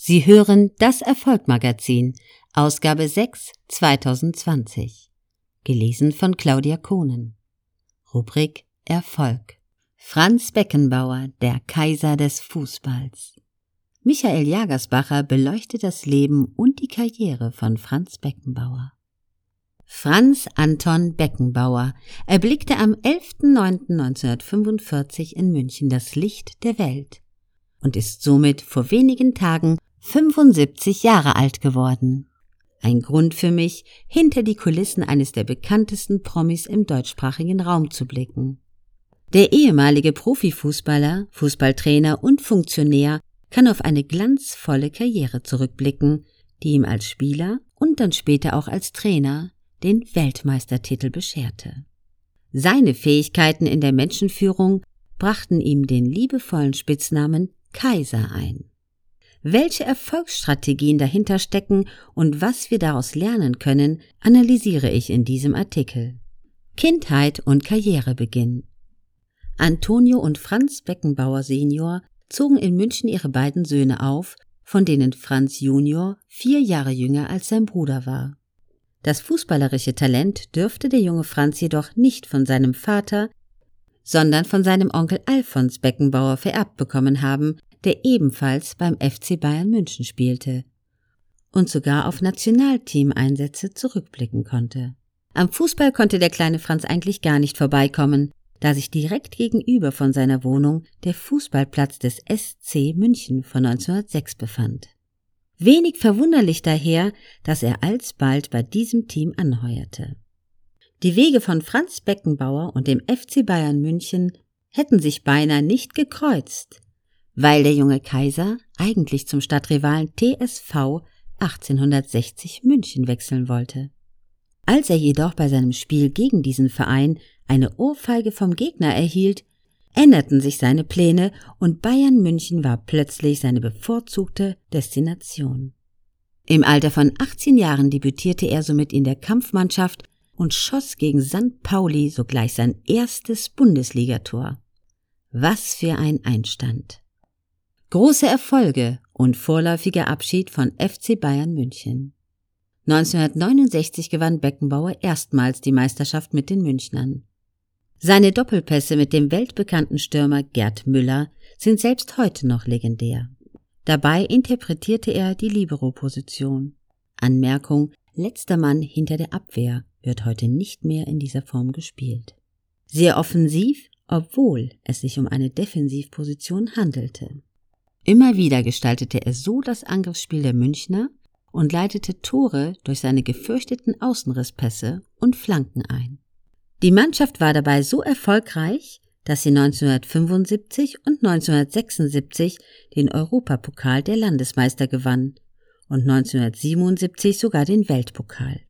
Sie hören das Erfolgmagazin, Ausgabe 6, 2020. Gelesen von Claudia Kohnen. Rubrik Erfolg. Franz Beckenbauer, der Kaiser des Fußballs. Michael Jagersbacher beleuchtet das Leben und die Karriere von Franz Beckenbauer. Franz Anton Beckenbauer erblickte am 11.09.1945 in München das Licht der Welt und ist somit vor wenigen Tagen 75 Jahre alt geworden. Ein Grund für mich, hinter die Kulissen eines der bekanntesten Promis im deutschsprachigen Raum zu blicken. Der ehemalige Profifußballer, Fußballtrainer und Funktionär kann auf eine glanzvolle Karriere zurückblicken, die ihm als Spieler und dann später auch als Trainer den Weltmeistertitel bescherte. Seine Fähigkeiten in der Menschenführung brachten ihm den liebevollen Spitznamen Kaiser ein. Welche Erfolgsstrategien dahinter stecken und was wir daraus lernen können, analysiere ich in diesem Artikel. Kindheit und Karrierebeginn. Antonio und Franz Beckenbauer Senior zogen in München ihre beiden Söhne auf, von denen Franz Junior vier Jahre jünger als sein Bruder war. Das fußballerische Talent dürfte der junge Franz jedoch nicht von seinem Vater, sondern von seinem Onkel Alfons Beckenbauer vererbt bekommen haben, der ebenfalls beim FC Bayern München spielte und sogar auf Nationalteameinsätze zurückblicken konnte. Am Fußball konnte der kleine Franz eigentlich gar nicht vorbeikommen, da sich direkt gegenüber von seiner Wohnung der Fußballplatz des SC München von 1906 befand. Wenig verwunderlich daher, dass er alsbald bei diesem Team anheuerte. Die Wege von Franz Beckenbauer und dem FC Bayern München hätten sich beinahe nicht gekreuzt, weil der junge Kaiser eigentlich zum Stadtrivalen TSV 1860 München wechseln wollte. Als er jedoch bei seinem Spiel gegen diesen Verein eine Ohrfeige vom Gegner erhielt, änderten sich seine Pläne und Bayern München war plötzlich seine bevorzugte Destination. Im Alter von 18 Jahren debütierte er somit in der Kampfmannschaft und schoss gegen St. Pauli sogleich sein erstes Bundesligator. Was für ein Einstand. Große Erfolge und vorläufiger Abschied von FC Bayern München. 1969 gewann Beckenbauer erstmals die Meisterschaft mit den Münchnern. Seine Doppelpässe mit dem weltbekannten Stürmer Gerd Müller sind selbst heute noch legendär. Dabei interpretierte er die Libero-Position. Anmerkung, letzter Mann hinter der Abwehr wird heute nicht mehr in dieser Form gespielt. Sehr offensiv, obwohl es sich um eine Defensivposition handelte. Immer wieder gestaltete er so das Angriffsspiel der Münchner und leitete Tore durch seine gefürchteten Außenrisspässe und Flanken ein. Die Mannschaft war dabei so erfolgreich, dass sie 1975 und 1976 den Europapokal der Landesmeister gewann und 1977 sogar den Weltpokal.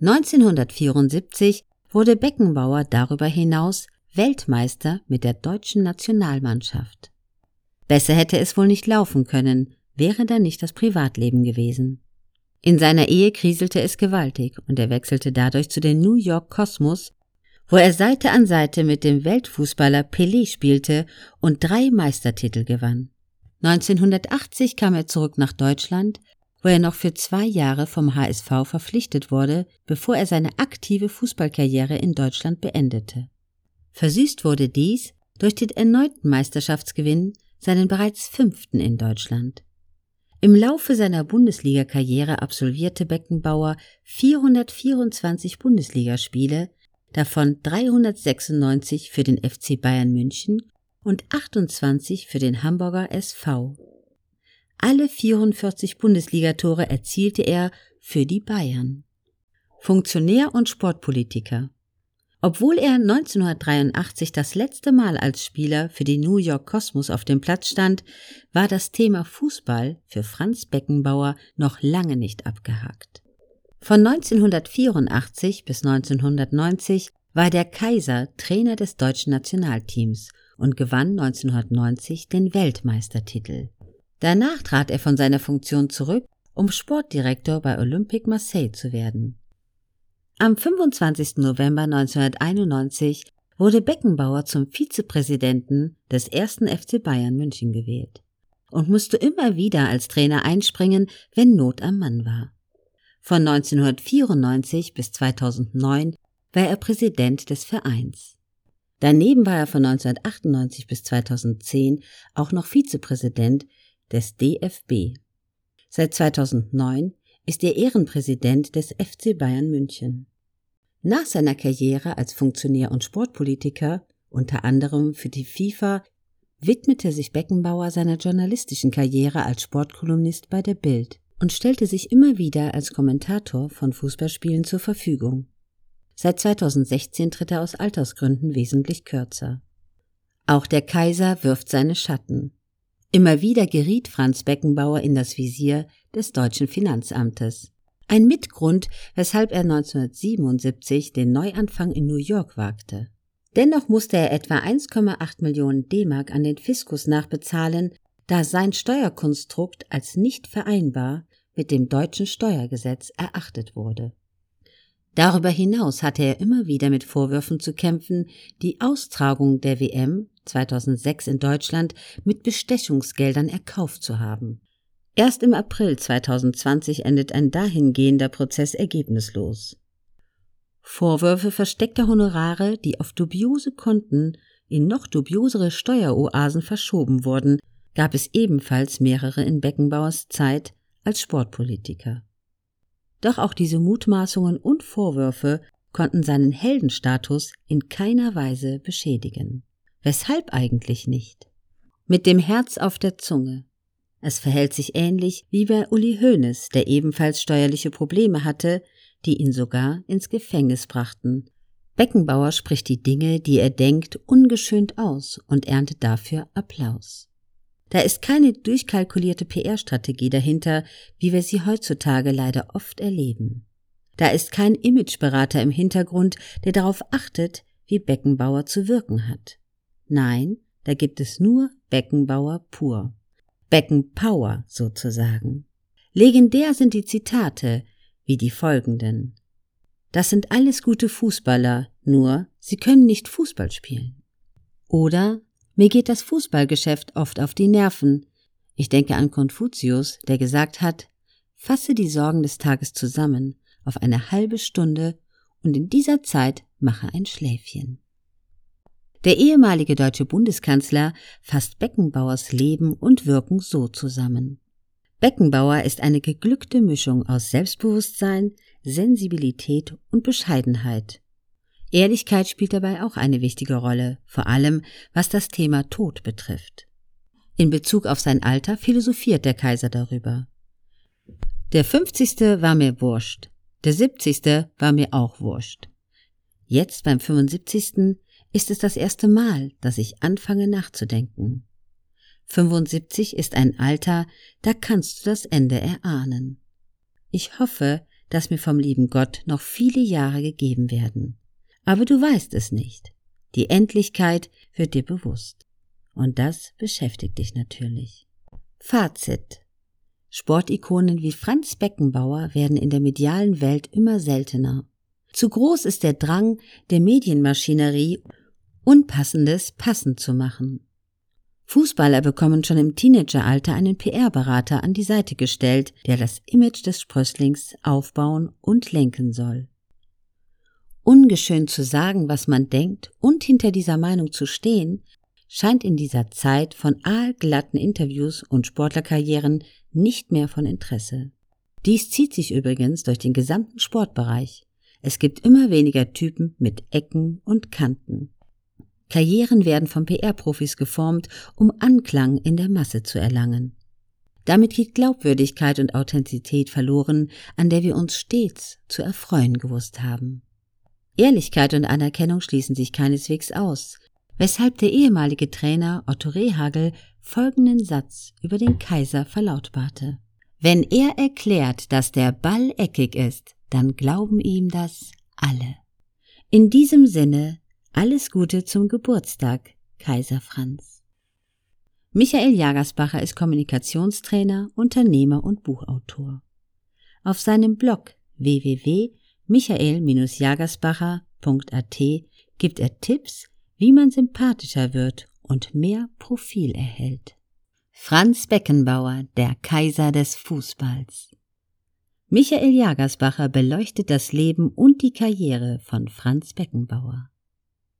1974 wurde Beckenbauer darüber hinaus Weltmeister mit der deutschen Nationalmannschaft. Besser hätte es wohl nicht laufen können, wäre da nicht das Privatleben gewesen. In seiner Ehe kriselte es gewaltig und er wechselte dadurch zu den New York Cosmos, wo er Seite an Seite mit dem Weltfußballer Pelé spielte und drei Meistertitel gewann. 1980 kam er zurück nach Deutschland, wo er noch für zwei Jahre vom HSV verpflichtet wurde, bevor er seine aktive Fußballkarriere in Deutschland beendete. Versüßt wurde dies durch den erneuten Meisterschaftsgewinn seinen bereits fünften in Deutschland. Im Laufe seiner Bundesliga-Karriere absolvierte Beckenbauer 424 Bundesligaspiele, davon 396 für den FC Bayern München und 28 für den Hamburger SV. Alle 44 Bundesligatore erzielte er für die Bayern. Funktionär und Sportpolitiker. Obwohl er 1983 das letzte Mal als Spieler für die New York Cosmos auf dem Platz stand, war das Thema Fußball für Franz Beckenbauer noch lange nicht abgehakt. Von 1984 bis 1990 war der Kaiser Trainer des deutschen Nationalteams und gewann 1990 den Weltmeistertitel. Danach trat er von seiner Funktion zurück, um Sportdirektor bei Olympique Marseille zu werden. Am 25. November 1991 wurde Beckenbauer zum Vizepräsidenten des ersten FC Bayern München gewählt. und musste immer wieder als Trainer einspringen, wenn Not am Mann war. Von 1994 bis 2009 war er Präsident des Vereins. Daneben war er von 1998 bis 2010 auch noch Vizepräsident des DFB. Seit 2009 ist er Ehrenpräsident des FC Bayern München. Nach seiner Karriere als Funktionär und Sportpolitiker, unter anderem für die FIFA, widmete sich Beckenbauer seiner journalistischen Karriere als Sportkolumnist bei der Bild und stellte sich immer wieder als Kommentator von Fußballspielen zur Verfügung. Seit 2016 tritt er aus Altersgründen wesentlich kürzer. Auch der Kaiser wirft seine Schatten. Immer wieder geriet Franz Beckenbauer in das Visier des deutschen Finanzamtes. Ein Mitgrund, weshalb er 1977 den Neuanfang in New York wagte. Dennoch musste er etwa 1,8 Millionen D-Mark an den Fiskus nachbezahlen, da sein Steuerkonstrukt als nicht vereinbar mit dem deutschen Steuergesetz erachtet wurde. Darüber hinaus hatte er immer wieder mit Vorwürfen zu kämpfen, die Austragung der WM 2006 in Deutschland mit Bestechungsgeldern erkauft zu haben. Erst im April 2020 endet ein dahingehender Prozess ergebnislos. Vorwürfe versteckter Honorare, die auf dubiose Konten in noch dubiosere Steueroasen verschoben wurden, gab es ebenfalls mehrere in Beckenbauers Zeit als Sportpolitiker. Doch auch diese Mutmaßungen und Vorwürfe konnten seinen Heldenstatus in keiner Weise beschädigen. Weshalb eigentlich nicht? Mit dem Herz auf der Zunge. Es verhält sich ähnlich wie bei Uli Hoeneß, der ebenfalls steuerliche Probleme hatte, die ihn sogar ins Gefängnis brachten. Beckenbauer spricht die Dinge, die er denkt, ungeschönt aus und erntet dafür Applaus. Da ist keine durchkalkulierte PR-Strategie dahinter, wie wir sie heutzutage leider oft erleben. Da ist kein Imageberater im Hintergrund, der darauf achtet, wie Beckenbauer zu wirken hat. Nein, da gibt es nur Beckenbauer pur. Beckenpower sozusagen. Legendär sind die Zitate, wie die folgenden. Das sind alles gute Fußballer, nur sie können nicht Fußball spielen. Oder mir geht das Fußballgeschäft oft auf die Nerven. Ich denke an Konfuzius, der gesagt hat, fasse die Sorgen des Tages zusammen auf eine halbe Stunde und in dieser Zeit mache ein Schläfchen. Der ehemalige deutsche Bundeskanzler fasst Beckenbauers Leben und Wirken so zusammen. Beckenbauer ist eine geglückte Mischung aus Selbstbewusstsein, Sensibilität und Bescheidenheit. Ehrlichkeit spielt dabei auch eine wichtige Rolle, vor allem was das Thema Tod betrifft. In Bezug auf sein Alter philosophiert der Kaiser darüber. Der 50. war mir wurscht, der 70. war mir auch wurscht. Jetzt beim 75. ist es das erste Mal, dass ich anfange nachzudenken. 75 ist ein Alter, da kannst du das Ende erahnen. Ich hoffe, dass mir vom lieben Gott noch viele Jahre gegeben werden. Aber du weißt es nicht. Die Endlichkeit wird dir bewusst. Und das beschäftigt dich natürlich. Fazit. Sportikonen wie Franz Beckenbauer werden in der medialen Welt immer seltener. Zu groß ist der Drang der Medienmaschinerie, Unpassendes passend zu machen. Fußballer bekommen schon im Teenageralter einen PR-Berater an die Seite gestellt, der das Image des Sprösslings aufbauen und lenken soll. Ungeschönt zu sagen, was man denkt und hinter dieser Meinung zu stehen, scheint in dieser Zeit von aalglatten Interviews und Sportlerkarrieren nicht mehr von Interesse. Dies zieht sich übrigens durch den gesamten Sportbereich. Es gibt immer weniger Typen mit Ecken und Kanten. Karrieren werden von PR-Profis geformt, um Anklang in der Masse zu erlangen. Damit geht Glaubwürdigkeit und Authentizität verloren, an der wir uns stets zu erfreuen gewusst haben. Ehrlichkeit und Anerkennung schließen sich keineswegs aus, weshalb der ehemalige Trainer Otto Rehagel folgenden Satz über den Kaiser verlautbarte. Wenn er erklärt, dass der Ball eckig ist, dann glauben ihm das alle. In diesem Sinne alles Gute zum Geburtstag, Kaiser Franz. Michael Jagersbacher ist Kommunikationstrainer, Unternehmer und Buchautor. Auf seinem Blog www.michael-jagersbacher.at gibt er Tipps, wie man sympathischer wird und mehr Profil erhält. Franz Beckenbauer, der Kaiser des Fußballs. Michael Jagersbacher beleuchtet das Leben und die Karriere von Franz Beckenbauer.